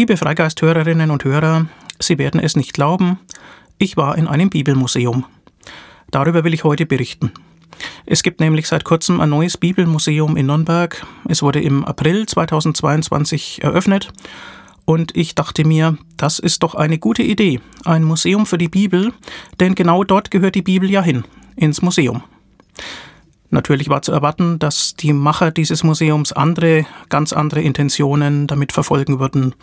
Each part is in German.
Liebe Freigeisthörerinnen und Hörer, Sie werden es nicht glauben, ich war in einem Bibelmuseum. Darüber will ich heute berichten. Es gibt nämlich seit kurzem ein neues Bibelmuseum in Nürnberg. Es wurde im April 2022 eröffnet und ich dachte mir, das ist doch eine gute Idee, ein Museum für die Bibel, denn genau dort gehört die Bibel ja hin, ins Museum. Natürlich war zu erwarten, dass die Macher dieses Museums andere, ganz andere Intentionen damit verfolgen würden.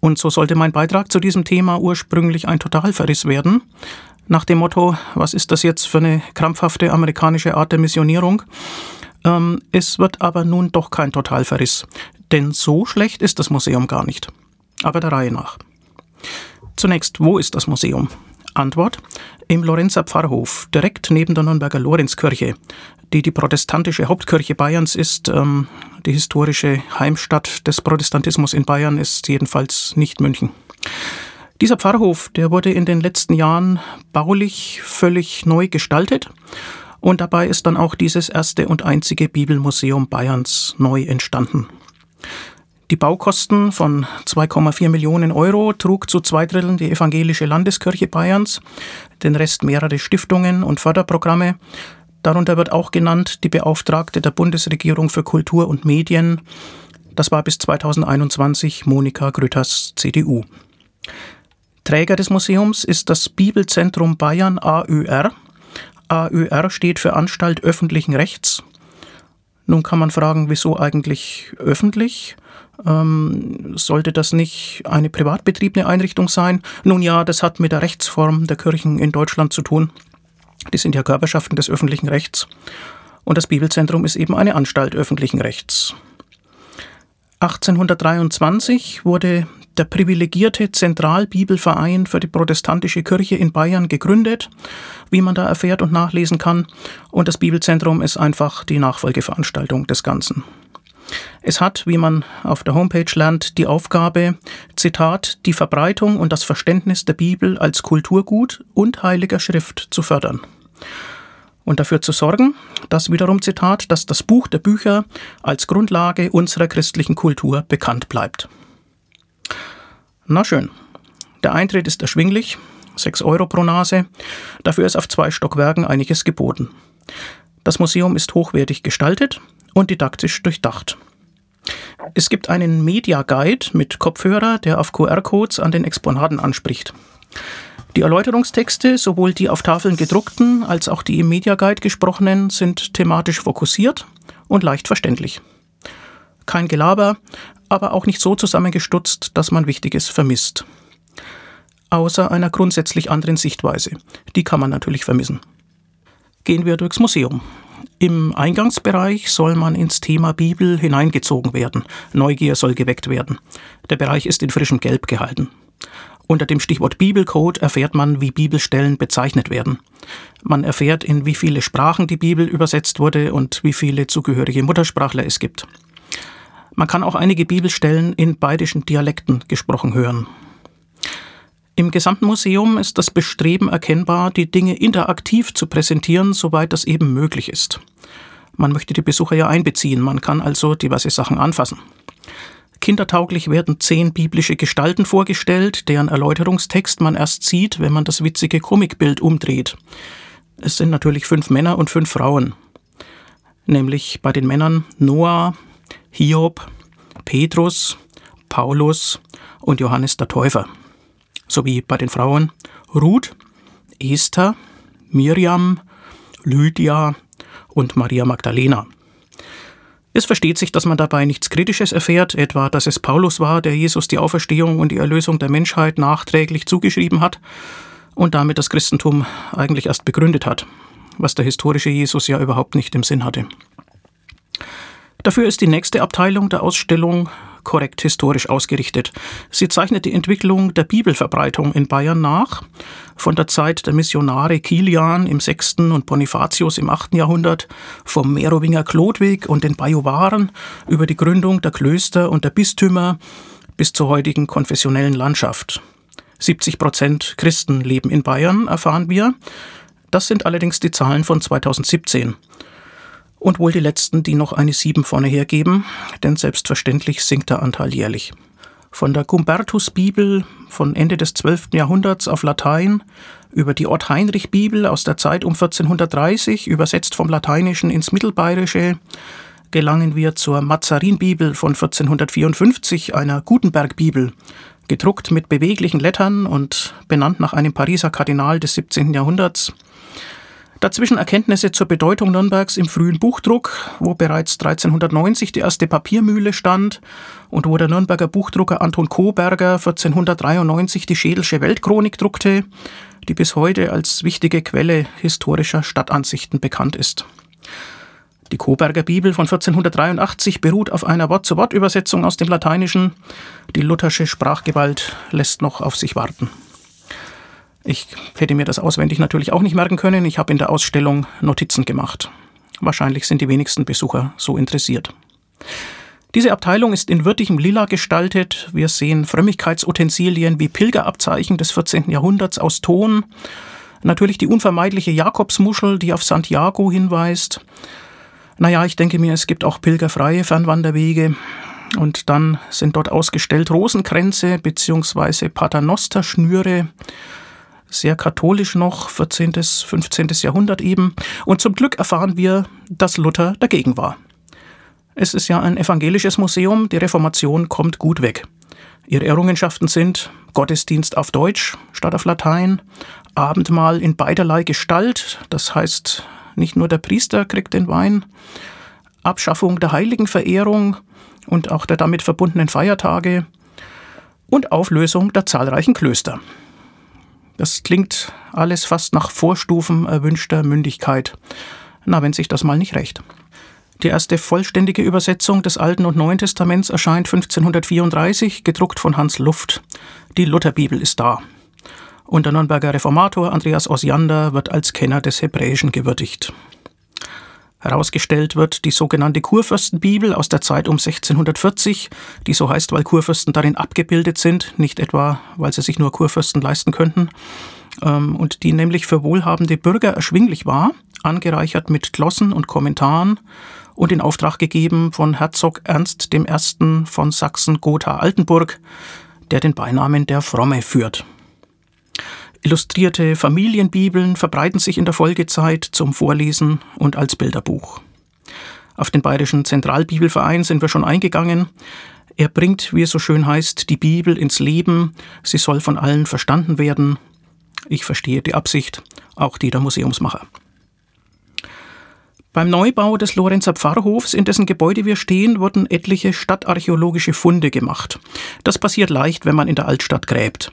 Und so sollte mein Beitrag zu diesem Thema ursprünglich ein Totalverriss werden, nach dem Motto, was ist das jetzt für eine krampfhafte amerikanische Art der Missionierung? Ähm, es wird aber nun doch kein Totalverriss, denn so schlecht ist das Museum gar nicht. Aber der Reihe nach. Zunächst, wo ist das Museum? Antwort: Im Lorenzer Pfarrhof, direkt neben der Nürnberger Lorenzkirche, die die protestantische Hauptkirche Bayerns ist. Ähm, die historische Heimstatt des Protestantismus in Bayern ist jedenfalls nicht München. Dieser Pfarrhof, der wurde in den letzten Jahren baulich völlig neu gestaltet und dabei ist dann auch dieses erste und einzige Bibelmuseum Bayerns neu entstanden. Die Baukosten von 2,4 Millionen Euro trug zu zwei Dritteln die Evangelische Landeskirche Bayerns, den Rest mehrere Stiftungen und Förderprogramme. Darunter wird auch genannt die Beauftragte der Bundesregierung für Kultur und Medien. Das war bis 2021 Monika Grütters, CDU. Träger des Museums ist das Bibelzentrum Bayern AÖR. AÖR steht für Anstalt öffentlichen Rechts. Nun kann man fragen, wieso eigentlich öffentlich? Ähm, sollte das nicht eine privatbetriebene Einrichtung sein? Nun ja, das hat mit der Rechtsform der Kirchen in Deutschland zu tun. Die sind ja Körperschaften des öffentlichen Rechts. Und das Bibelzentrum ist eben eine Anstalt öffentlichen Rechts. 1823 wurde der privilegierte Zentralbibelverein für die protestantische Kirche in Bayern gegründet, wie man da erfährt und nachlesen kann. Und das Bibelzentrum ist einfach die Nachfolgeveranstaltung des Ganzen. Es hat, wie man auf der Homepage lernt, die Aufgabe, Zitat, die Verbreitung und das Verständnis der Bibel als Kulturgut und heiliger Schrift zu fördern. Und dafür zu sorgen, dass wiederum Zitat, dass das Buch der Bücher als Grundlage unserer christlichen Kultur bekannt bleibt. Na schön. Der Eintritt ist erschwinglich, 6 Euro pro Nase. Dafür ist auf zwei Stockwerken einiges geboten. Das Museum ist hochwertig gestaltet, und didaktisch durchdacht. Es gibt einen Media Guide mit Kopfhörer, der auf QR-Codes an den Exponaten anspricht. Die Erläuterungstexte, sowohl die auf Tafeln gedruckten als auch die im Media Guide gesprochenen, sind thematisch fokussiert und leicht verständlich. Kein Gelaber, aber auch nicht so zusammengestutzt, dass man Wichtiges vermisst. Außer einer grundsätzlich anderen Sichtweise. Die kann man natürlich vermissen. Gehen wir durchs Museum. Im Eingangsbereich soll man ins Thema Bibel hineingezogen werden. Neugier soll geweckt werden. Der Bereich ist in frischem Gelb gehalten. Unter dem Stichwort Bibelcode erfährt man, wie Bibelstellen bezeichnet werden. Man erfährt, in wie viele Sprachen die Bibel übersetzt wurde und wie viele zugehörige Muttersprachler es gibt. Man kann auch einige Bibelstellen in bayerischen Dialekten gesprochen hören. Im gesamten Museum ist das Bestreben erkennbar, die Dinge interaktiv zu präsentieren, soweit das eben möglich ist. Man möchte die Besucher ja einbeziehen, man kann also diverse Sachen anfassen. Kindertauglich werden zehn biblische Gestalten vorgestellt, deren Erläuterungstext man erst sieht, wenn man das witzige Comicbild umdreht. Es sind natürlich fünf Männer und fünf Frauen. Nämlich bei den Männern Noah, Hiob, Petrus, Paulus und Johannes der Täufer sowie bei den Frauen Ruth, Esther, Miriam, Lydia und Maria Magdalena. Es versteht sich, dass man dabei nichts Kritisches erfährt, etwa dass es Paulus war, der Jesus die Auferstehung und die Erlösung der Menschheit nachträglich zugeschrieben hat und damit das Christentum eigentlich erst begründet hat, was der historische Jesus ja überhaupt nicht im Sinn hatte. Dafür ist die nächste Abteilung der Ausstellung korrekt historisch ausgerichtet. Sie zeichnet die Entwicklung der Bibelverbreitung in Bayern nach, von der Zeit der Missionare Kilian im 6. und Bonifatius im 8. Jahrhundert, vom Merowinger Chlodwig und den Bajuwaren über die Gründung der Klöster und der Bistümer bis zur heutigen konfessionellen Landschaft. 70 Prozent Christen leben in Bayern, erfahren wir. Das sind allerdings die Zahlen von 2017 und wohl die letzten, die noch eine 7 vorne hergeben, denn selbstverständlich sinkt der Anteil jährlich. Von der Gumbertus-Bibel von Ende des 12. Jahrhunderts auf Latein über die Ott-Heinrich-Bibel aus der Zeit um 1430, übersetzt vom Lateinischen ins Mittelbayerische, gelangen wir zur Mazarin-Bibel von 1454, einer Gutenberg-Bibel, gedruckt mit beweglichen Lettern und benannt nach einem Pariser Kardinal des 17. Jahrhunderts. Dazwischen Erkenntnisse zur Bedeutung Nürnbergs im frühen Buchdruck, wo bereits 1390 die erste Papiermühle stand und wo der Nürnberger Buchdrucker Anton Koberger 1493 die Schädelsche Weltchronik druckte, die bis heute als wichtige Quelle historischer Stadtansichten bekannt ist. Die Koberger Bibel von 1483 beruht auf einer Wort-zu-Wort-Übersetzung aus dem Lateinischen. Die luthersche Sprachgewalt lässt noch auf sich warten. Ich hätte mir das auswendig natürlich auch nicht merken können. Ich habe in der Ausstellung Notizen gemacht. Wahrscheinlich sind die wenigsten Besucher so interessiert. Diese Abteilung ist in würdigem Lila gestaltet. Wir sehen Frömmigkeitsutensilien wie Pilgerabzeichen des 14. Jahrhunderts aus Ton. Natürlich die unvermeidliche Jakobsmuschel, die auf Santiago hinweist. Naja, ich denke mir, es gibt auch pilgerfreie Fernwanderwege. Und dann sind dort ausgestellt Rosenkränze bzw. Paternosterschnüre sehr katholisch noch, 14., 15. Jahrhundert eben. Und zum Glück erfahren wir, dass Luther dagegen war. Es ist ja ein evangelisches Museum, die Reformation kommt gut weg. Ihre Errungenschaften sind Gottesdienst auf Deutsch statt auf Latein, Abendmahl in beiderlei Gestalt, das heißt, nicht nur der Priester kriegt den Wein, Abschaffung der Heiligenverehrung und auch der damit verbundenen Feiertage und Auflösung der zahlreichen Klöster. Das klingt alles fast nach Vorstufen erwünschter Mündigkeit. Na, wenn sich das mal nicht recht. Die erste vollständige Übersetzung des Alten und Neuen Testaments erscheint 1534, gedruckt von Hans Luft. Die Lutherbibel ist da. Und der Nürnberger Reformator Andreas Osiander wird als Kenner des Hebräischen gewürdigt. Herausgestellt wird die sogenannte Kurfürstenbibel aus der Zeit um 1640, die so heißt, weil Kurfürsten darin abgebildet sind, nicht etwa, weil sie sich nur Kurfürsten leisten könnten, ähm, und die nämlich für wohlhabende Bürger erschwinglich war, angereichert mit Glossen und Kommentaren und in Auftrag gegeben von Herzog Ernst I. von Sachsen-Gotha-Altenburg, der den Beinamen der Fromme führt. Illustrierte Familienbibeln verbreiten sich in der Folgezeit zum Vorlesen und als Bilderbuch. Auf den Bayerischen Zentralbibelverein sind wir schon eingegangen. Er bringt, wie es so schön heißt, die Bibel ins Leben. Sie soll von allen verstanden werden. Ich verstehe die Absicht, auch die der Museumsmacher. Beim Neubau des Lorenzer Pfarrhofs, in dessen Gebäude wir stehen, wurden etliche stadtarchäologische Funde gemacht. Das passiert leicht, wenn man in der Altstadt gräbt.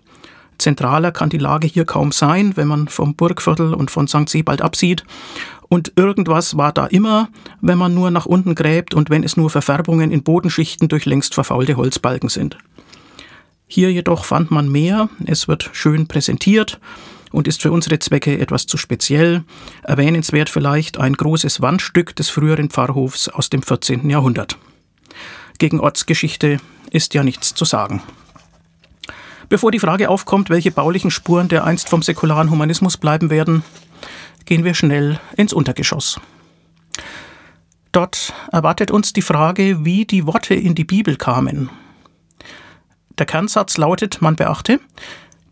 Zentraler kann die Lage hier kaum sein, wenn man vom Burgviertel und von St. Sebald absieht. Und irgendwas war da immer, wenn man nur nach unten gräbt und wenn es nur Verfärbungen in Bodenschichten durch längst verfaulte Holzbalken sind. Hier jedoch fand man mehr, es wird schön präsentiert und ist für unsere Zwecke etwas zu speziell. Erwähnenswert vielleicht ein großes Wandstück des früheren Pfarrhofs aus dem 14. Jahrhundert. Gegen Ortsgeschichte ist ja nichts zu sagen. Bevor die Frage aufkommt, welche baulichen Spuren der einst vom säkularen Humanismus bleiben werden, gehen wir schnell ins Untergeschoss. Dort erwartet uns die Frage, wie die Worte in die Bibel kamen. Der Kernsatz lautet, man beachte,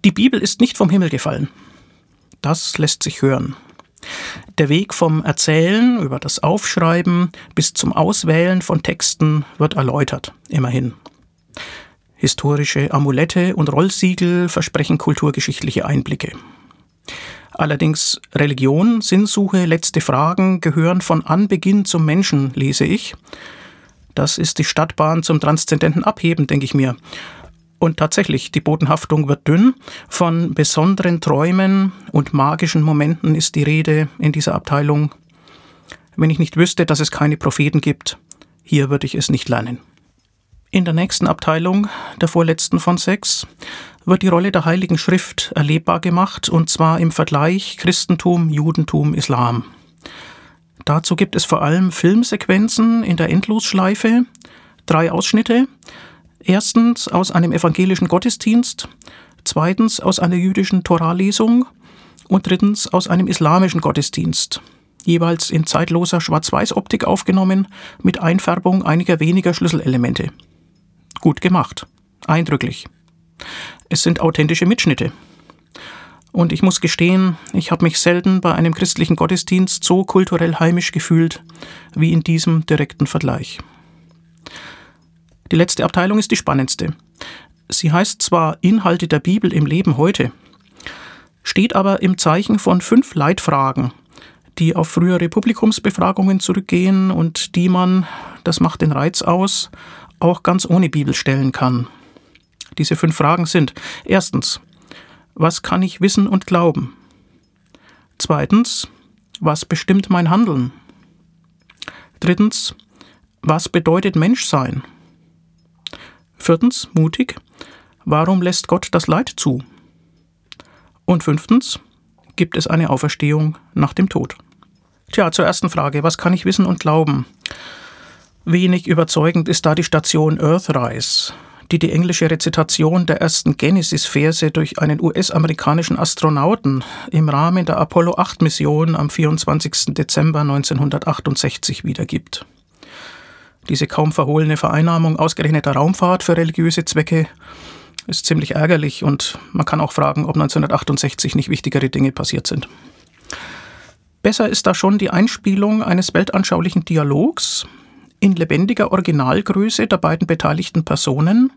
die Bibel ist nicht vom Himmel gefallen. Das lässt sich hören. Der Weg vom Erzählen über das Aufschreiben bis zum Auswählen von Texten wird erläutert, immerhin. Historische Amulette und Rollsiegel versprechen kulturgeschichtliche Einblicke. Allerdings Religion, Sinnsuche, letzte Fragen gehören von Anbeginn zum Menschen, lese ich. Das ist die Stadtbahn zum transzendenten Abheben, denke ich mir. Und tatsächlich, die Bodenhaftung wird dünn. Von besonderen Träumen und magischen Momenten ist die Rede in dieser Abteilung. Wenn ich nicht wüsste, dass es keine Propheten gibt, hier würde ich es nicht lernen. In der nächsten Abteilung, der vorletzten von sechs, wird die Rolle der Heiligen Schrift erlebbar gemacht, und zwar im Vergleich Christentum, Judentum, Islam. Dazu gibt es vor allem Filmsequenzen in der Endlosschleife, drei Ausschnitte. Erstens aus einem evangelischen Gottesdienst, zweitens aus einer jüdischen Toralesung und drittens aus einem islamischen Gottesdienst jeweils in zeitloser Schwarz-Weiß-Optik aufgenommen, mit Einfärbung einiger weniger Schlüsselelemente gut gemacht. Eindrücklich. Es sind authentische Mitschnitte. Und ich muss gestehen, ich habe mich selten bei einem christlichen Gottesdienst so kulturell heimisch gefühlt wie in diesem direkten Vergleich. Die letzte Abteilung ist die spannendste. Sie heißt zwar Inhalte der Bibel im Leben heute, steht aber im Zeichen von fünf Leitfragen, die auf frühere Publikumsbefragungen zurückgehen und die man, das macht den Reiz aus, auch ganz ohne Bibel stellen kann. Diese fünf Fragen sind erstens, was kann ich wissen und glauben? Zweitens, was bestimmt mein Handeln? Drittens, was bedeutet Menschsein? Viertens, mutig, warum lässt Gott das Leid zu? Und fünftens, gibt es eine Auferstehung nach dem Tod? Tja, zur ersten Frage, was kann ich wissen und glauben? Wenig überzeugend ist da die Station Earthrise, die die englische Rezitation der ersten Genesis-Verse durch einen US-amerikanischen Astronauten im Rahmen der Apollo 8-Mission am 24. Dezember 1968 wiedergibt. Diese kaum verhohlene Vereinnahmung ausgerechneter Raumfahrt für religiöse Zwecke ist ziemlich ärgerlich und man kann auch fragen, ob 1968 nicht wichtigere Dinge passiert sind. Besser ist da schon die Einspielung eines weltanschaulichen Dialogs in lebendiger Originalgröße der beiden beteiligten Personen,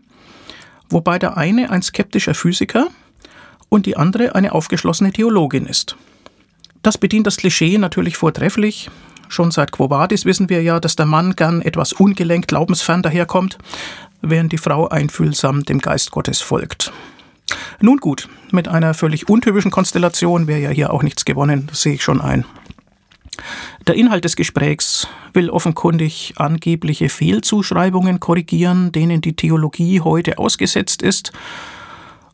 wobei der eine ein skeptischer Physiker und die andere eine aufgeschlossene Theologin ist. Das bedient das Klischee natürlich vortrefflich. Schon seit Quo Vadis wissen wir ja, dass der Mann gern etwas ungelenkt glaubensfern daherkommt, während die Frau einfühlsam dem Geist Gottes folgt. Nun gut, mit einer völlig untypischen Konstellation wäre ja hier auch nichts gewonnen, das sehe ich schon ein. Der Inhalt des Gesprächs will offenkundig angebliche Fehlzuschreibungen korrigieren, denen die Theologie heute ausgesetzt ist,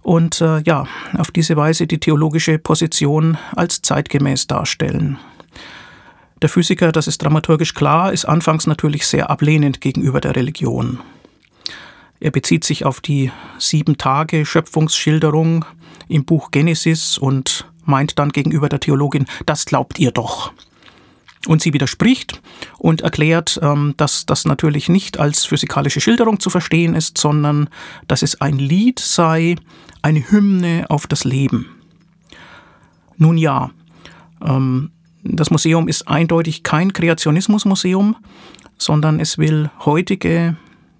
und äh, ja, auf diese Weise die theologische Position als zeitgemäß darstellen. Der Physiker, das ist dramaturgisch klar, ist anfangs natürlich sehr ablehnend gegenüber der Religion. Er bezieht sich auf die sieben Tage Schöpfungsschilderung im Buch Genesis und meint dann gegenüber der Theologin, das glaubt ihr doch. Und sie widerspricht und erklärt, ähm, dass das natürlich nicht als physikalische Schilderung zu verstehen ist, sondern dass es ein Lied sei, eine Hymne auf das Leben. Nun ja, ähm, das Museum ist eindeutig kein Kreationismusmuseum, sondern es will heutige,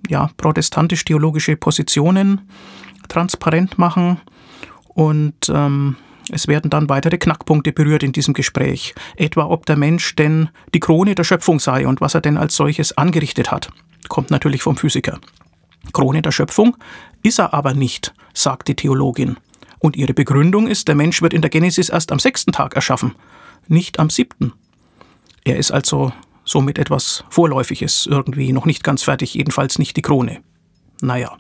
ja, protestantisch-theologische Positionen transparent machen und ähm, es werden dann weitere Knackpunkte berührt in diesem Gespräch, etwa ob der Mensch denn die Krone der Schöpfung sei und was er denn als solches angerichtet hat. Kommt natürlich vom Physiker. Krone der Schöpfung ist er aber nicht, sagt die Theologin. Und ihre Begründung ist, der Mensch wird in der Genesis erst am sechsten Tag erschaffen, nicht am siebten. Er ist also somit etwas Vorläufiges, irgendwie noch nicht ganz fertig, jedenfalls nicht die Krone. Naja.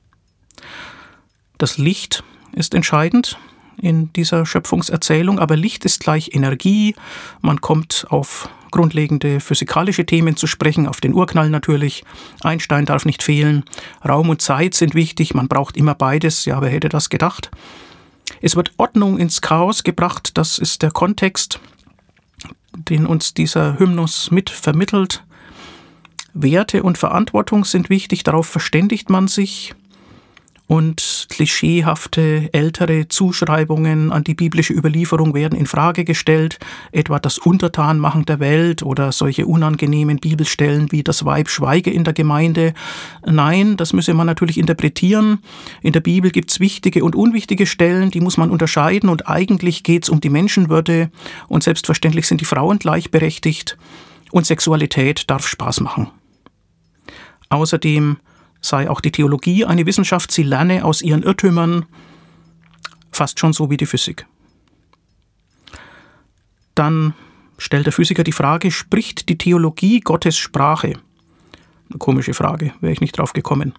Das Licht ist entscheidend, in dieser Schöpfungserzählung, aber Licht ist gleich Energie. Man kommt auf grundlegende physikalische Themen zu sprechen, auf den Urknall natürlich. Einstein darf nicht fehlen. Raum und Zeit sind wichtig, man braucht immer beides. Ja, wer hätte das gedacht? Es wird Ordnung ins Chaos gebracht, das ist der Kontext, den uns dieser Hymnus mit vermittelt. Werte und Verantwortung sind wichtig, darauf verständigt man sich und klischeehafte ältere Zuschreibungen an die biblische Überlieferung werden in Frage gestellt, etwa das Untertanmachen der Welt oder solche unangenehmen Bibelstellen wie das Weib schweige in der Gemeinde. Nein, das müsse man natürlich interpretieren. In der Bibel gibt's wichtige und unwichtige Stellen, die muss man unterscheiden und eigentlich geht's um die Menschenwürde und selbstverständlich sind die Frauen gleichberechtigt und Sexualität darf Spaß machen. Außerdem sei auch die Theologie eine Wissenschaft, sie lerne aus ihren Irrtümern, fast schon so wie die Physik. Dann stellt der Physiker die Frage, spricht die Theologie Gottes Sprache? Eine komische Frage, wäre ich nicht drauf gekommen.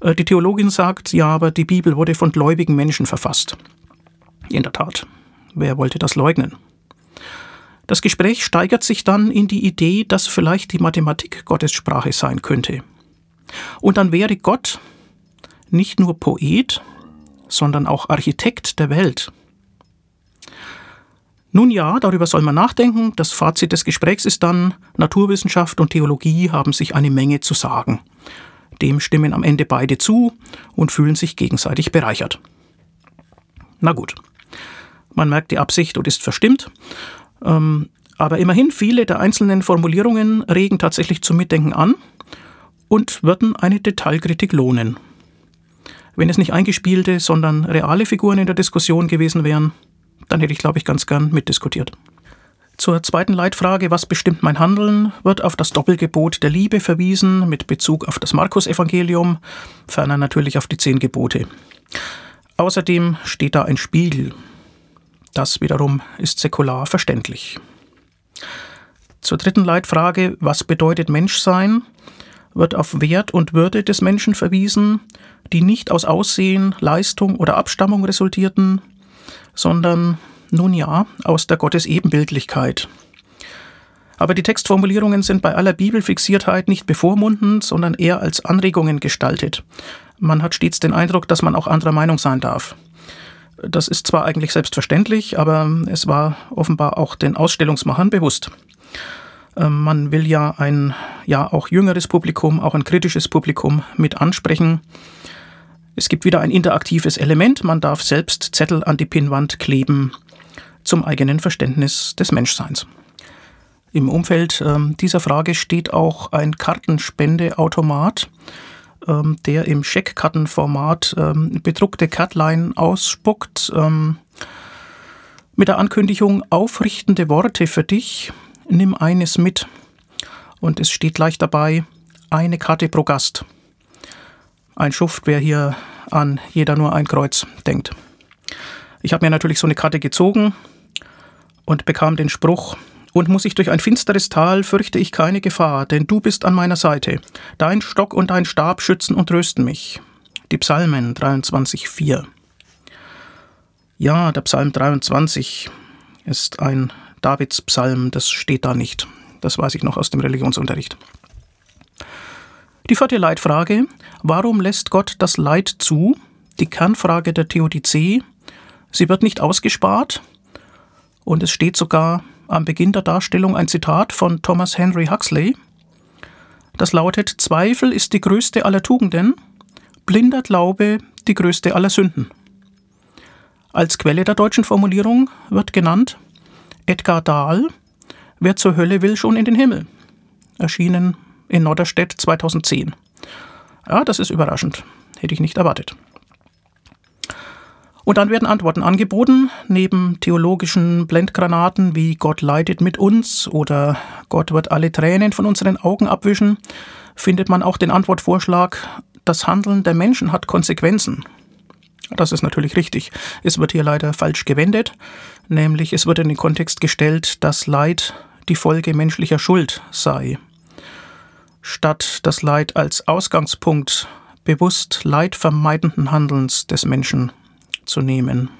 Äh, die Theologin sagt, ja, aber die Bibel wurde von gläubigen Menschen verfasst. In der Tat, wer wollte das leugnen? Das Gespräch steigert sich dann in die Idee, dass vielleicht die Mathematik Gottes Sprache sein könnte. Und dann wäre Gott nicht nur Poet, sondern auch Architekt der Welt. Nun ja, darüber soll man nachdenken. Das Fazit des Gesprächs ist dann, Naturwissenschaft und Theologie haben sich eine Menge zu sagen. Dem stimmen am Ende beide zu und fühlen sich gegenseitig bereichert. Na gut, man merkt die Absicht und ist verstimmt. Ähm, aber immerhin, viele der einzelnen Formulierungen regen tatsächlich zum Mitdenken an und würden eine Detailkritik lohnen. Wenn es nicht eingespielte, sondern reale Figuren in der Diskussion gewesen wären, dann hätte ich, glaube ich, ganz gern mitdiskutiert. Zur zweiten Leitfrage, was bestimmt mein Handeln, wird auf das Doppelgebot der Liebe verwiesen mit Bezug auf das Markus-Evangelium, ferner natürlich auf die zehn Gebote. Außerdem steht da ein Spiegel. Das wiederum ist säkular verständlich. Zur dritten Leitfrage, was bedeutet Menschsein, wird auf Wert und Würde des Menschen verwiesen, die nicht aus Aussehen, Leistung oder Abstammung resultierten, sondern, nun ja, aus der Gottesebenbildlichkeit. Aber die Textformulierungen sind bei aller Bibelfixiertheit nicht bevormundend, sondern eher als Anregungen gestaltet. Man hat stets den Eindruck, dass man auch anderer Meinung sein darf. Das ist zwar eigentlich selbstverständlich, aber es war offenbar auch den Ausstellungsmachern bewusst. Ähm, man will ja ein ja auch jüngeres Publikum, auch ein kritisches Publikum mit ansprechen. Es gibt wieder ein interaktives Element, man darf selbst Zettel an die Pinnwand kleben zum eigenen Verständnis des Menschseins. Im Umfeld äh, dieser Frage steht auch ein Kartenspendeautomat, ähm, der im Scheckkartenformat ähm, bedruckte Kärtlein ausspuckt ähm, mit der Ankündigung aufrichtende Worte für dich, nimm eines mit. Und es steht gleich dabei, eine Karte pro Gast. Ein Schuft, wer hier an jeder nur ein Kreuz denkt. Ich habe mir natürlich so eine Karte gezogen und bekam den Spruch, und muss ich durch ein finsteres Tal, fürchte ich keine Gefahr, denn du bist an meiner Seite. Dein Stock und dein Stab schützen und trösten mich. Die Psalmen 23,4. Ja, der Psalm 23 ist ein Davids Psalm, das steht da nicht. Das weiß ich noch aus dem Religionsunterricht. Die vierte Leitfrage. Warum lässt Gott das Leid zu? Die Kernfrage der Theodizee. Sie wird nicht ausgespart. Und es steht sogar am Beginn der Darstellung ein Zitat von Thomas Henry Huxley. Das lautet: Zweifel ist die größte aller Tugenden, blinder Glaube die größte aller Sünden. Als Quelle der deutschen Formulierung wird genannt Edgar Dahl, Wer zur Hölle will, schon in den Himmel. Erschienen in Norderstedt 2010. Ja, das ist überraschend. Hätte ich nicht erwartet. Und dann werden Antworten angeboten, neben theologischen Blendgranaten wie Gott leidet mit uns oder Gott wird alle Tränen von unseren Augen abwischen, findet man auch den Antwortvorschlag, das Handeln der Menschen hat Konsequenzen. Das ist natürlich richtig. Es wird hier leider falsch gewendet, nämlich es wird in den Kontext gestellt, dass Leid die Folge menschlicher Schuld sei. Statt das Leid als Ausgangspunkt bewusst leidvermeidenden Handelns des Menschen zu nehmen.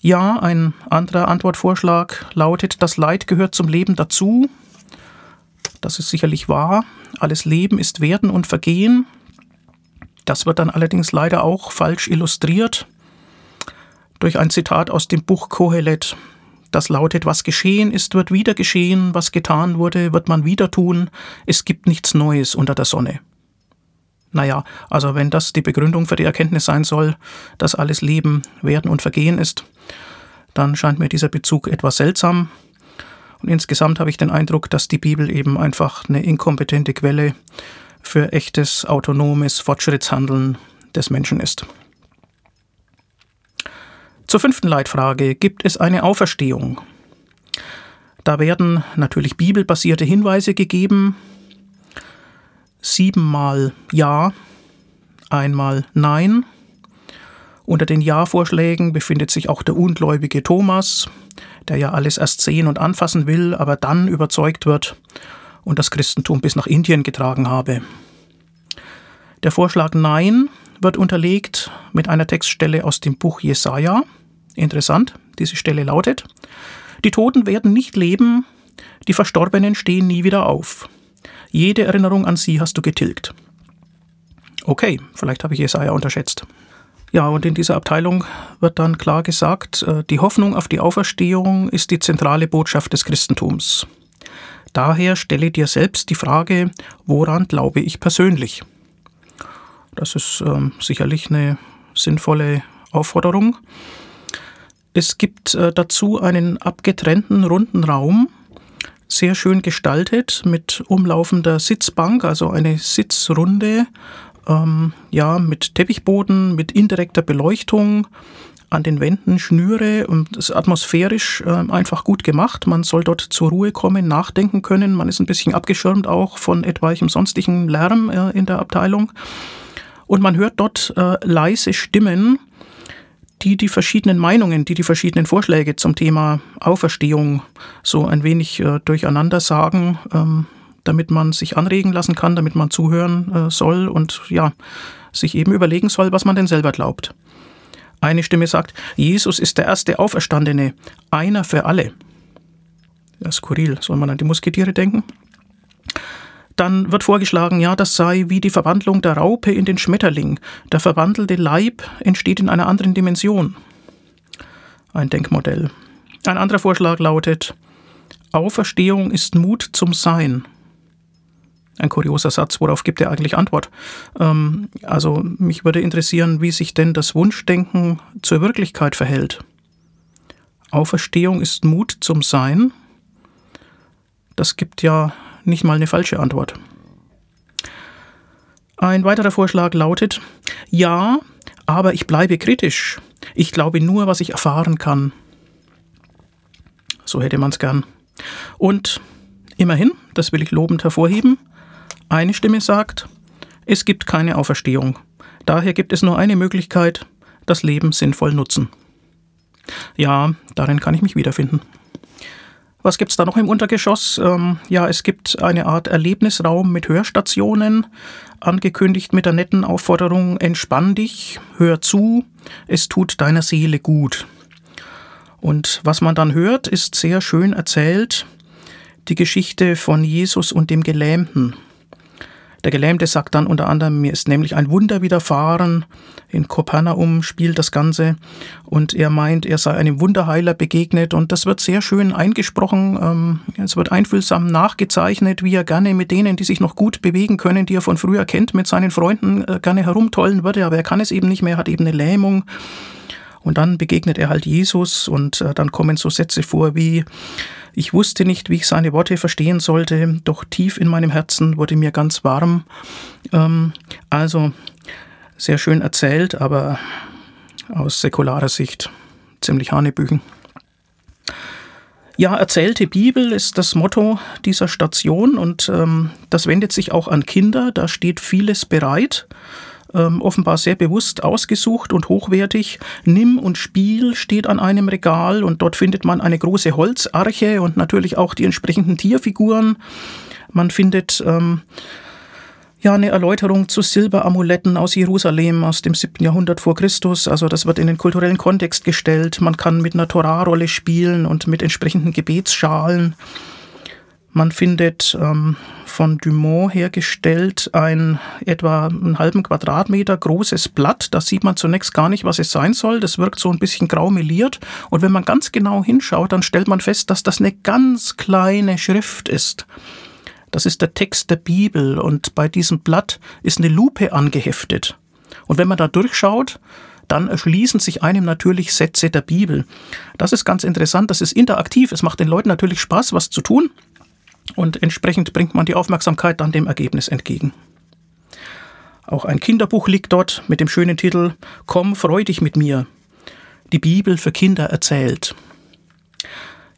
Ja, ein anderer Antwortvorschlag lautet, das Leid gehört zum Leben dazu. Das ist sicherlich wahr. Alles Leben ist Werden und Vergehen. Das wird dann allerdings leider auch falsch illustriert durch ein Zitat aus dem Buch Kohelet. Das lautet, was geschehen ist, wird wieder geschehen, was getan wurde, wird man wieder tun, es gibt nichts Neues unter der Sonne. Naja, also wenn das die Begründung für die Erkenntnis sein soll, dass alles Leben, Werden und Vergehen ist, dann scheint mir dieser Bezug etwas seltsam. Und insgesamt habe ich den Eindruck, dass die Bibel eben einfach eine inkompetente Quelle für echtes, autonomes Fortschrittshandeln des Menschen ist. Zur fünften Leitfrage. Gibt es eine Auferstehung? Da werden natürlich bibelbasierte Hinweise gegeben, siebenmal Ja, einmal Nein. Unter den Ja-Vorschlägen befindet sich auch der ungläubige Thomas, der ja alles erst sehen und anfassen will, aber dann überzeugt wird und das Christentum bis nach Indien getragen habe. Der Vorschlag Nein wird unterlegt mit einer Textstelle aus dem Buch Jesaja. Interessant, diese Stelle lautet: Die Toten werden nicht leben, die Verstorbenen stehen nie wieder auf. Jede Erinnerung an sie hast du getilgt. Okay, vielleicht habe ich Jesaja unterschätzt. Ja, und in dieser Abteilung wird dann klar gesagt, äh, die Hoffnung auf die Auferstehung ist die zentrale Botschaft des Christentums. Daher stelle dir selbst die Frage, woran glaube ich persönlich? Das ist ähm, sicherlich eine sinnvolle Aufforderung. Es gibt äh, dazu einen abgetrennten runden Raum, sehr schön gestaltet mit umlaufender Sitzbank, also eine Sitzrunde, ähm, ja, mit Teppichboden, mit indirekter Beleuchtung, an den Wänden Schnüre und ist atmosphärisch äh, einfach gut gemacht. Man soll dort zur Ruhe kommen, nachdenken können. Man ist ein bisschen abgeschirmt auch von etwaichem sonstigen Lärm äh, in der Abteilung. Und man hört dort äh, leise Stimmen, die die verschiedenen Meinungen, die die verschiedenen Vorschläge zum Thema Auferstehung so ein wenig äh, durcheinander sagen, ähm, damit man sich anregen lassen kann, damit man zuhören soll und ja, sich eben überlegen soll, was man denn selber glaubt. Eine Stimme sagt, Jesus ist der erste Auferstandene, einer für alle. Ja, skurril, soll man an die Musketiere denken? Dann wird vorgeschlagen, ja, das sei wie die Verwandlung der Raupe in den Schmetterling. Der verwandelte Leib entsteht in einer anderen Dimension. Ein Denkmodell. Ein anderer Vorschlag lautet, Auferstehung ist Mut zum Sein. Ein kurioser Satz, worauf gibt er eigentlich Antwort? Ähm, also mich würde interessieren, wie sich denn das Wunschdenken zur Wirklichkeit verhält. Auferstehung ist Mut zum Sein. Das gibt ja nicht mal eine falsche Antwort. Ein weiterer Vorschlag lautet, ja, aber ich bleibe kritisch. Ich glaube nur, was ich erfahren kann. So hätte man es gern. Und immerhin, das will ich lobend hervorheben, eine Stimme sagt, es gibt keine Auferstehung. Daher gibt es nur eine Möglichkeit, das Leben sinnvoll nutzen. Ja, darin kann ich mich wiederfinden. Was gibt es da noch im Untergeschoss? Ähm, ja, es gibt eine Art Erlebnisraum mit Hörstationen, angekündigt mit der netten Aufforderung, entspann dich, hör zu, es tut deiner Seele gut. Und was man dann hört, ist sehr schön erzählt, die Geschichte von Jesus und dem Gelähmten. Der Gelähmte sagt dann unter anderem, mir ist nämlich ein Wunder widerfahren. In Kopernaum spielt das Ganze und er meint, er sei einem Wunderheiler begegnet und das wird sehr schön eingesprochen. Ähm, es wird einfühlsam nachgezeichnet, wie er gerne mit denen, die sich noch gut bewegen können, die er von früher kennt, mit seinen Freunden äh, gerne herumtollen würde, aber er kann es eben nicht mehr, er hat eben eine Lähmung. Und dann begegnet er halt Jesus und äh, dann kommen so Sätze vor wie, ich wusste nicht, wie ich seine Worte verstehen sollte, doch tief in meinem Herzen wurde mir ganz warm. Ähm, also sehr schön erzählt, aber aus säkularer Sicht ziemlich Hanebüchen. Ja, erzählte Bibel ist das Motto dieser Station und ähm, das wendet sich auch an Kinder. Da steht vieles bereit ähm, offenbar sehr bewusst ausgesucht und hochwertig. Nimm und Spiel steht an einem Regal und dort findet man eine große Holzarche und natürlich auch die entsprechenden Tierfiguren. Man findet ähm, ja eine Erläuterung zu Silberamuletten aus Jerusalem aus dem 7. Jahrhundert vor Christus. Also das wird in den kulturellen Kontext gestellt. Man kann mit einer Torahrolle spielen und mit entsprechenden Gebetsschalen. Man findet ähm, von Dumont hergestellt ein etwa einen halben Quadratmeter großes Blatt. Da sieht man zunächst gar nicht, was es sein soll. Das wirkt so ein bisschen grau meliert. Und wenn man ganz genau hinschaut, dann stellt man fest, dass das eine ganz kleine Schrift ist. Das ist der Text der Bibel und bei diesem Blatt ist eine Lupe angeheftet. Und wenn man da durchschaut, dann erschließen sich einem natürlich Sätze der Bibel. Das ist ganz interessant, das ist interaktiv, es macht den Leuten natürlich Spaß, was zu tun. Und entsprechend bringt man die Aufmerksamkeit dann dem Ergebnis entgegen. Auch ein Kinderbuch liegt dort mit dem schönen Titel Komm, freu dich mit mir. Die Bibel für Kinder erzählt.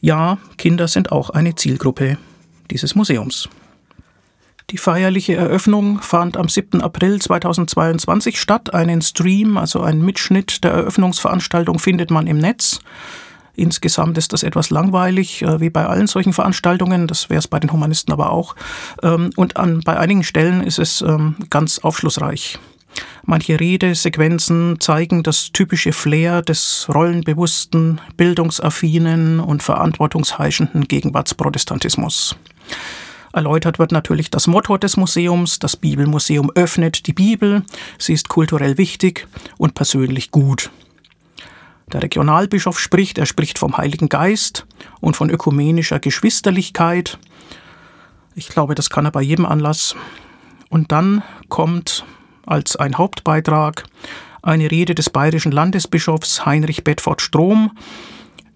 Ja, Kinder sind auch eine Zielgruppe dieses Museums. Die feierliche Eröffnung fand am 7. April 2022 statt. Einen Stream, also einen Mitschnitt der Eröffnungsveranstaltung findet man im Netz. Insgesamt ist das etwas langweilig, äh, wie bei allen solchen Veranstaltungen. Das wäre es bei den Humanisten aber auch. Ähm, und an, bei einigen Stellen ist es ähm, ganz aufschlussreich. Manche Redesequenzen zeigen das typische Flair des rollenbewussten, bildungsaffinen und verantwortungsheischenden Gegenwartsprotestantismus. Erläutert wird natürlich das Motto des Museums. Das Bibelmuseum öffnet die Bibel. Sie ist kulturell wichtig und persönlich gut. Der Regionalbischof spricht, er spricht vom Heiligen Geist und von ökumenischer Geschwisterlichkeit. Ich glaube, das kann er bei jedem Anlass. Und dann kommt als ein Hauptbeitrag eine Rede des bayerischen Landesbischofs Heinrich Bedford Strom.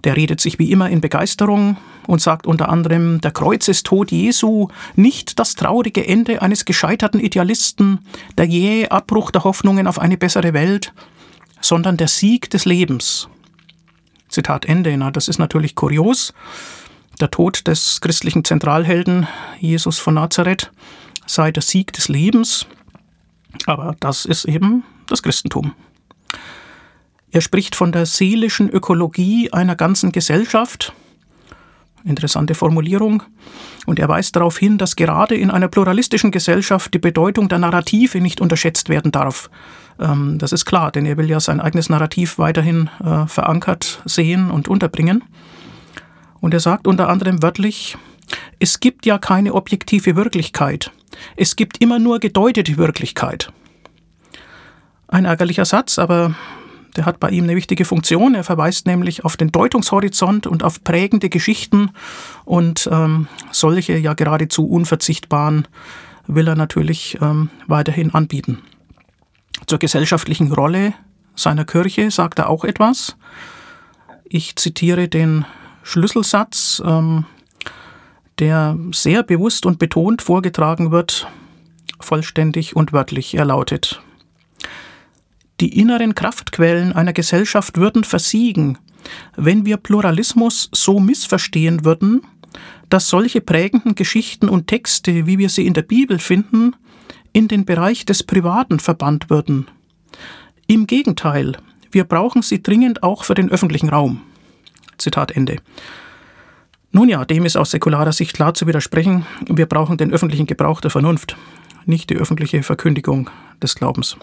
Der redet sich wie immer in Begeisterung und sagt unter anderem, der Kreuzestod Jesu, nicht das traurige Ende eines gescheiterten Idealisten, der jähe Abbruch der Hoffnungen auf eine bessere Welt, sondern der Sieg des Lebens. Zitat Ende. Na, das ist natürlich kurios. Der Tod des christlichen Zentralhelden Jesus von Nazareth sei der Sieg des Lebens, aber das ist eben das Christentum. Er spricht von der seelischen Ökologie einer ganzen Gesellschaft. Interessante Formulierung. Und er weist darauf hin, dass gerade in einer pluralistischen Gesellschaft die Bedeutung der Narrative nicht unterschätzt werden darf. Ähm, das ist klar, denn er will ja sein eigenes Narrativ weiterhin äh, verankert sehen und unterbringen. Und er sagt unter anderem wörtlich, es gibt ja keine objektive Wirklichkeit. Es gibt immer nur gedeutete Wirklichkeit. Ein ärgerlicher Satz, aber der hat bei ihm eine wichtige Funktion. Er verweist nämlich auf den Deutungshorizont und auf prägende Geschichten und ähm, solche ja geradezu unverzichtbaren will er natürlich ähm, weiterhin anbieten. Zur gesellschaftlichen Rolle seiner Kirche sagt er auch etwas. Ich zitiere den Schlüsselsatz, ähm, der sehr bewusst und betont vorgetragen wird, vollständig und wörtlich. Er lautet, die inneren Kraftquellen einer Gesellschaft würden versiegen, wenn wir Pluralismus so missverstehen würden, dass solche prägenden Geschichten und Texte, wie wir sie in der Bibel finden, in den Bereich des Privaten verbannt würden. Im Gegenteil, wir brauchen sie dringend auch für den öffentlichen Raum. Zitat Ende. Nun ja, dem ist aus säkularer Sicht klar zu widersprechen. Wir brauchen den öffentlichen Gebrauch der Vernunft, nicht die öffentliche Verkündigung des Glaubens.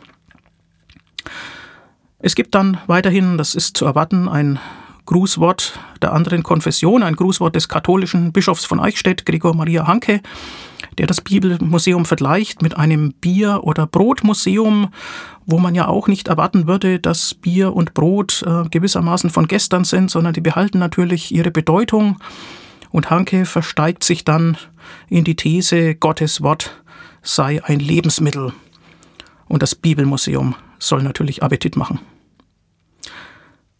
Es gibt dann weiterhin, das ist zu erwarten, ein Grußwort der anderen Konfession, ein Grußwort des katholischen Bischofs von Eichstätt, Gregor Maria Hanke, der das Bibelmuseum vergleicht mit einem Bier- oder Brotmuseum, wo man ja auch nicht erwarten würde, dass Bier und Brot äh, gewissermaßen von gestern sind, sondern die behalten natürlich ihre Bedeutung. Und Hanke versteigt sich dann in die These, Gottes Wort sei ein Lebensmittel. Und das Bibelmuseum soll natürlich Appetit machen.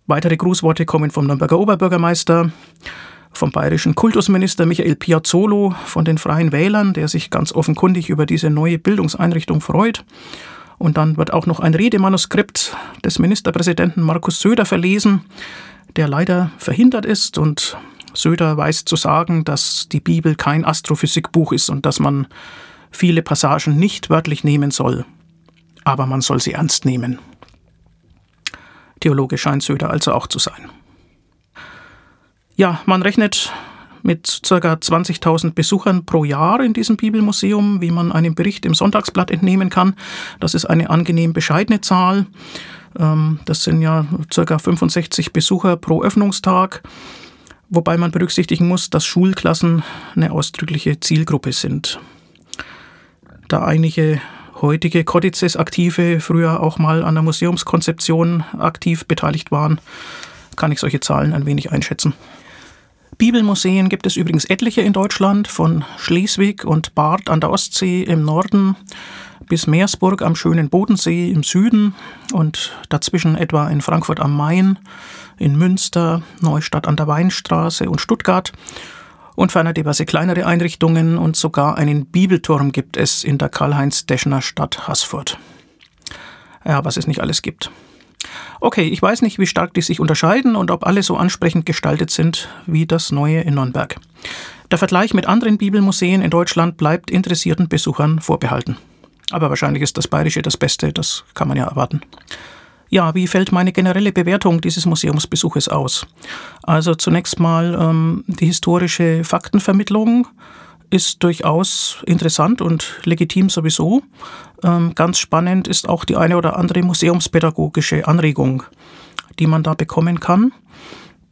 Weitere Grußworte kommen vom Nürnberger Oberbürgermeister, vom bayerischen Kultusminister Michael Piazzolo, von den Freien Wählern, der sich ganz offenkundig über diese neue Bildungseinrichtung freut. Und dann wird auch noch ein Redemanuskript des Ministerpräsidenten Markus Söder verlesen, der leider verhindert ist. Und Söder weiß zu sagen, dass die Bibel kein Astrophysikbuch ist und dass man viele Passagen nicht wörtlich nehmen soll. Aber man soll sie ernst nehmen. Theologe scheint Söder also auch zu sein. Ja, man rechnet mit ca. 20.000 Besuchern pro Jahr in diesem Bibelmuseum, wie man einem Bericht im Sonntagsblatt entnehmen kann. Das ist eine angenehm bescheidene Zahl. Ähm, das sind ja ca. 65 Besucher pro Öffnungstag, wobei man berücksichtigen muss, dass Schulklassen eine ausdrückliche Zielgruppe sind. Da einige heutige Kodizes-Aktive früher auch mal an der Museumskonzeption aktiv beteiligt waren, kann ich solche Zahlen ein wenig einschätzen. Bibelmuseen gibt es übrigens etliche in Deutschland, von Schleswig und Barth an der Ostsee im Norden bis Meersburg am schönen Bodensee im Süden und dazwischen etwa in Frankfurt am Main, in Münster, Neustadt an der Weinstraße und Stuttgart und ferner diverse kleinere Einrichtungen und sogar einen Bibelturm gibt es in der Karl-Heinz-Deschner Stadt Haßfurt. Ja, was es nicht alles gibt. Okay, ich weiß nicht, wie stark die sich unterscheiden und ob alle so ansprechend gestaltet sind wie das neue in Nürnberg. Der Vergleich mit anderen Bibelmuseen in Deutschland bleibt interessierten Besuchern vorbehalten. Aber wahrscheinlich ist das Bayerische das Beste, das kann man ja erwarten. Ja, wie fällt meine generelle Bewertung dieses Museumsbesuches aus? Also zunächst mal ähm, die historische Faktenvermittlung ist durchaus interessant und legitim sowieso. Ähm, ganz spannend ist auch die eine oder andere museumspädagogische Anregung, die man da bekommen kann.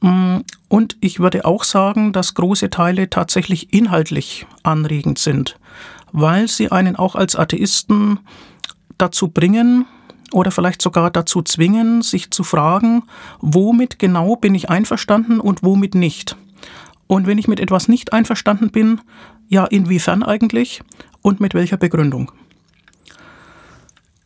Mm, und ich würde auch sagen, dass große Teile tatsächlich inhaltlich anregend sind, weil sie einen auch als Atheisten dazu bringen oder vielleicht sogar dazu zwingen, sich zu fragen, womit genau bin ich einverstanden und womit nicht Und wenn ich mit etwas nicht einverstanden bin, ja, inwiefern eigentlich und mit welcher Begründung?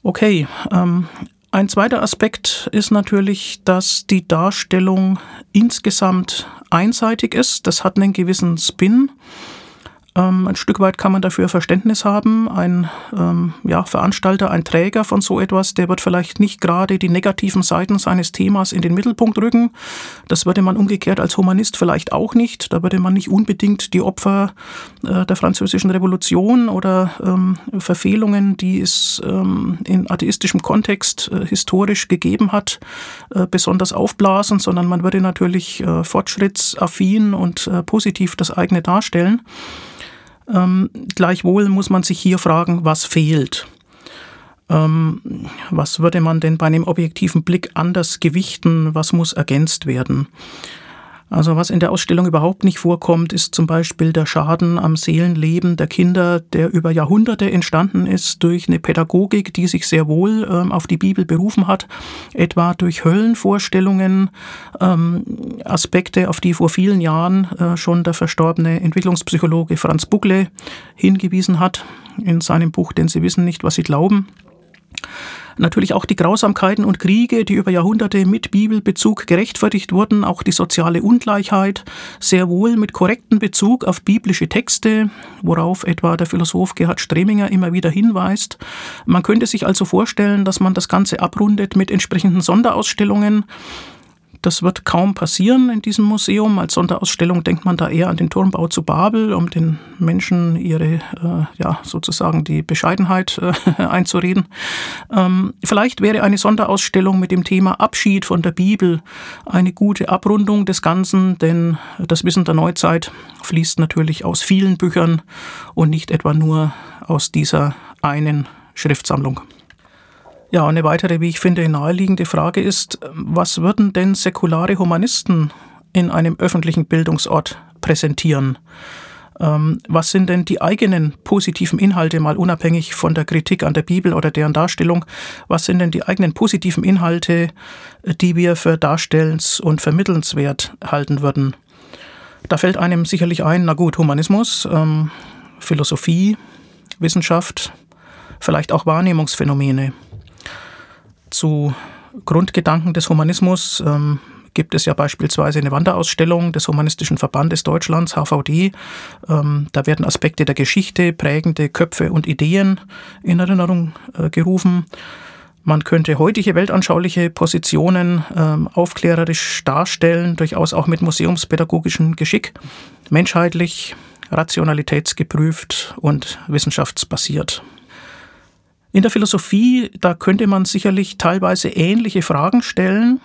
Okay, ähm, ein zweiter Aspekt ist natürlich, dass die Darstellung insgesamt einseitig ist. Das hat einen gewissen Spin. Ähm, ein Stück weit kann man dafür Verständnis haben. Ein ähm, ja, Veranstalter, ein Träger von so etwas, der wird vielleicht nicht gerade die negativen Seiten seines Themas in den Mittelpunkt rücken. Das würde man umgekehrt als Humanist vielleicht auch nicht. Da würde man nicht unbedingt die Opfer äh, der französischen Revolution oder ähm, Verfehlungen, die es ähm, in atheistischem Kontext äh, historisch gegeben hat, äh, besonders aufblasen, sondern man würde natürlich äh, fortschrittsaffin und äh, positiv das eigene darstellen. Ähm, gleichwohl muss man sich hier fragen, was fehlt. Ähm, was würde man denn bei einem objektiven Blick anders gewichten? Was muss ergänzt werden? Also was in der Ausstellung überhaupt nicht vorkommt, ist zum Beispiel der Schaden am Seelenleben der Kinder, der über Jahrhunderte entstanden ist durch eine Pädagogik, die sich sehr wohl ähm, auf die Bibel berufen hat, etwa durch Höllenvorstellungen, ähm, Aspekte, auf die vor vielen Jahren äh, schon der verstorbene Entwicklungspsychologe Franz Buckle hingewiesen hat in seinem Buch Denn Sie wissen nicht, was Sie glauben. Natürlich auch die Grausamkeiten und Kriege, die über Jahrhunderte mit Bibelbezug gerechtfertigt wurden, auch die soziale Ungleichheit, sehr wohl mit korrektem Bezug auf biblische Texte, worauf etwa der Philosoph Gerhard Streminger immer wieder hinweist. Man könnte sich also vorstellen, dass man das Ganze abrundet mit entsprechenden Sonderausstellungen, das wird kaum passieren in diesem Museum. Als Sonderausstellung denkt man da eher an den Turmbau zu Babel, um den Menschen ihre, äh, ja, sozusagen die Bescheidenheit äh, einzureden. Ähm, vielleicht wäre eine Sonderausstellung mit dem Thema Abschied von der Bibel eine gute Abrundung des Ganzen, denn das Wissen der Neuzeit fließt natürlich aus vielen Büchern und nicht etwa nur aus dieser einen Schriftsammlung. Ja, eine weitere, wie ich finde, naheliegende Frage ist, was würden denn säkulare Humanisten in einem öffentlichen Bildungsort präsentieren? Ähm, was sind denn die eigenen positiven Inhalte, mal unabhängig von der Kritik an der Bibel oder deren Darstellung, was sind denn die eigenen positiven Inhalte, die wir für darstellens- und vermittelnswert halten würden? Da fällt einem sicherlich ein, na gut, Humanismus, ähm, Philosophie, Wissenschaft, vielleicht auch Wahrnehmungsphänomene zu Grundgedanken des Humanismus ähm, gibt es ja beispielsweise eine Wanderausstellung des Humanistischen Verbandes Deutschlands, HVD. Ähm, da werden Aspekte der Geschichte, prägende Köpfe und Ideen in Erinnerung äh, gerufen. Man könnte heutige weltanschauliche Positionen ähm, aufklärerisch darstellen, durchaus auch mit museumspädagogischem Geschick, menschheitlich, rationalitätsgeprüft und wissenschaftsbasiert. In der Philosophie, da könnte man sicherlich teilweise ähnliche Fragen stellen,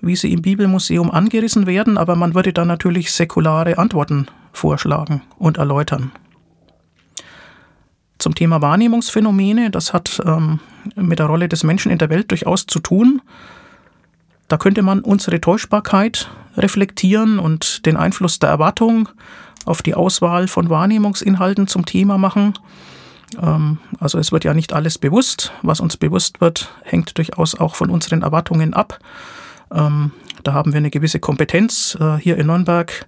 wie sie im Bibelmuseum angerissen werden, aber man würde dann natürlich säkulare Antworten vorschlagen und erläutern. Zum Thema Wahrnehmungsphänomene, das hat ähm, mit der Rolle des Menschen in der Welt durchaus zu tun. Da könnte man unsere Täuschbarkeit reflektieren und den Einfluss der Erwartung auf die Auswahl von Wahrnehmungsinhalten zum Thema machen. Ähm, also es wird ja nicht alles bewusst. Was uns bewusst wird, hängt durchaus auch von unseren Erwartungen ab. Ähm, da haben wir eine gewisse Kompetenz. Äh, hier in Nürnberg,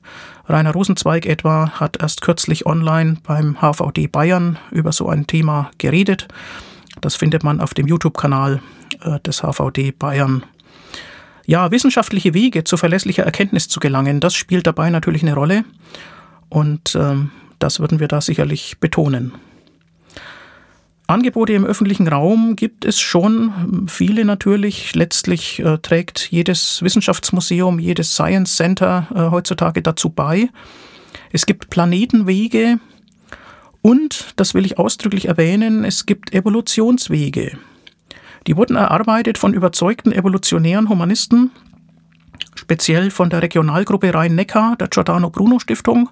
Rainer Rosenzweig etwa, hat erst kürzlich online beim HVD Bayern über so ein Thema geredet. Das findet man auf dem YouTube-Kanal äh, des HVD Bayern. Ja, wissenschaftliche Wege zu verlässlicher Erkenntnis zu gelangen, das spielt dabei natürlich eine Rolle. Und ähm, das würden wir da sicherlich betonen. Angebote im öffentlichen Raum gibt es schon, viele natürlich. Letztlich äh, trägt jedes Wissenschaftsmuseum, jedes Science Center äh, heutzutage dazu bei. Es gibt Planetenwege und, das will ich ausdrücklich erwähnen, es gibt Evolutionswege. Die wurden erarbeitet von überzeugten evolutionären Humanisten, speziell von der Regionalgruppe Rhein-Neckar, der Giordano Bruno Stiftung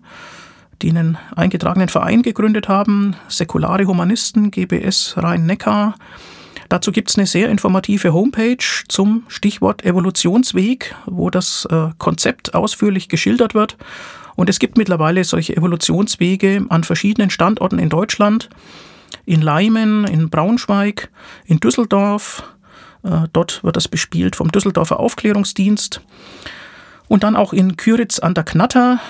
die einen eingetragenen Verein gegründet haben, Säkulare Humanisten, GBS Rhein-Neckar. Dazu gibt es eine sehr informative Homepage zum Stichwort Evolutionsweg, wo das äh, Konzept ausführlich geschildert wird. Und es gibt mittlerweile solche Evolutionswege an verschiedenen Standorten in Deutschland, in Leimen, in Braunschweig, in Düsseldorf. Äh, dort wird das bespielt vom Düsseldorfer Aufklärungsdienst. Und dann auch in Küritz an der Knatter,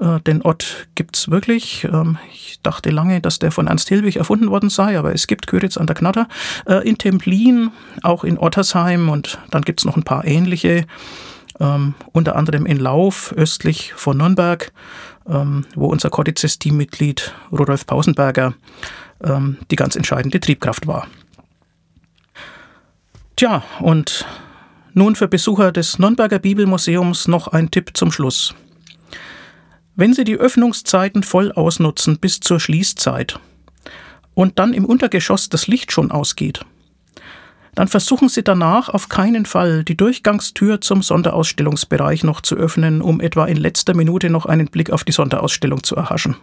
Äh, den Ort gibt's wirklich. Ähm, ich dachte lange, dass der von Ernst Hilwig erfunden worden sei, aber es gibt Köritz an der Knatter. Äh, in Templin, auch in Ottersheim und dann gibt's noch ein paar ähnliche. Ähm, unter anderem in Lauf, östlich von Nürnberg, ähm, wo unser Kodizes-Teammitglied Rudolf Pausenberger ähm, die ganz entscheidende Triebkraft war. Tja, und nun für Besucher des Nürnberger Bibelmuseums noch ein Tipp zum Schluss. Wenn Sie die Öffnungszeiten voll ausnutzen bis zur Schließzeit und dann im Untergeschoss das Licht schon ausgeht, dann versuchen Sie danach auf keinen Fall die Durchgangstür zum Sonderausstellungsbereich noch zu öffnen, um etwa in letzter Minute noch einen Blick auf die Sonderausstellung zu erhaschen.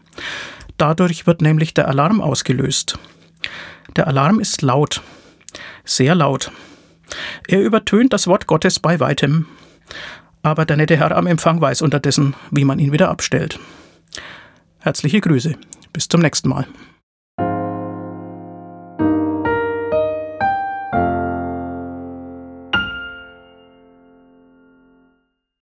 Dadurch wird nämlich der Alarm ausgelöst. Der Alarm ist laut, sehr laut. Er übertönt das Wort Gottes bei weitem. Aber der nette Herr am Empfang weiß unterdessen, wie man ihn wieder abstellt. Herzliche Grüße. Bis zum nächsten Mal.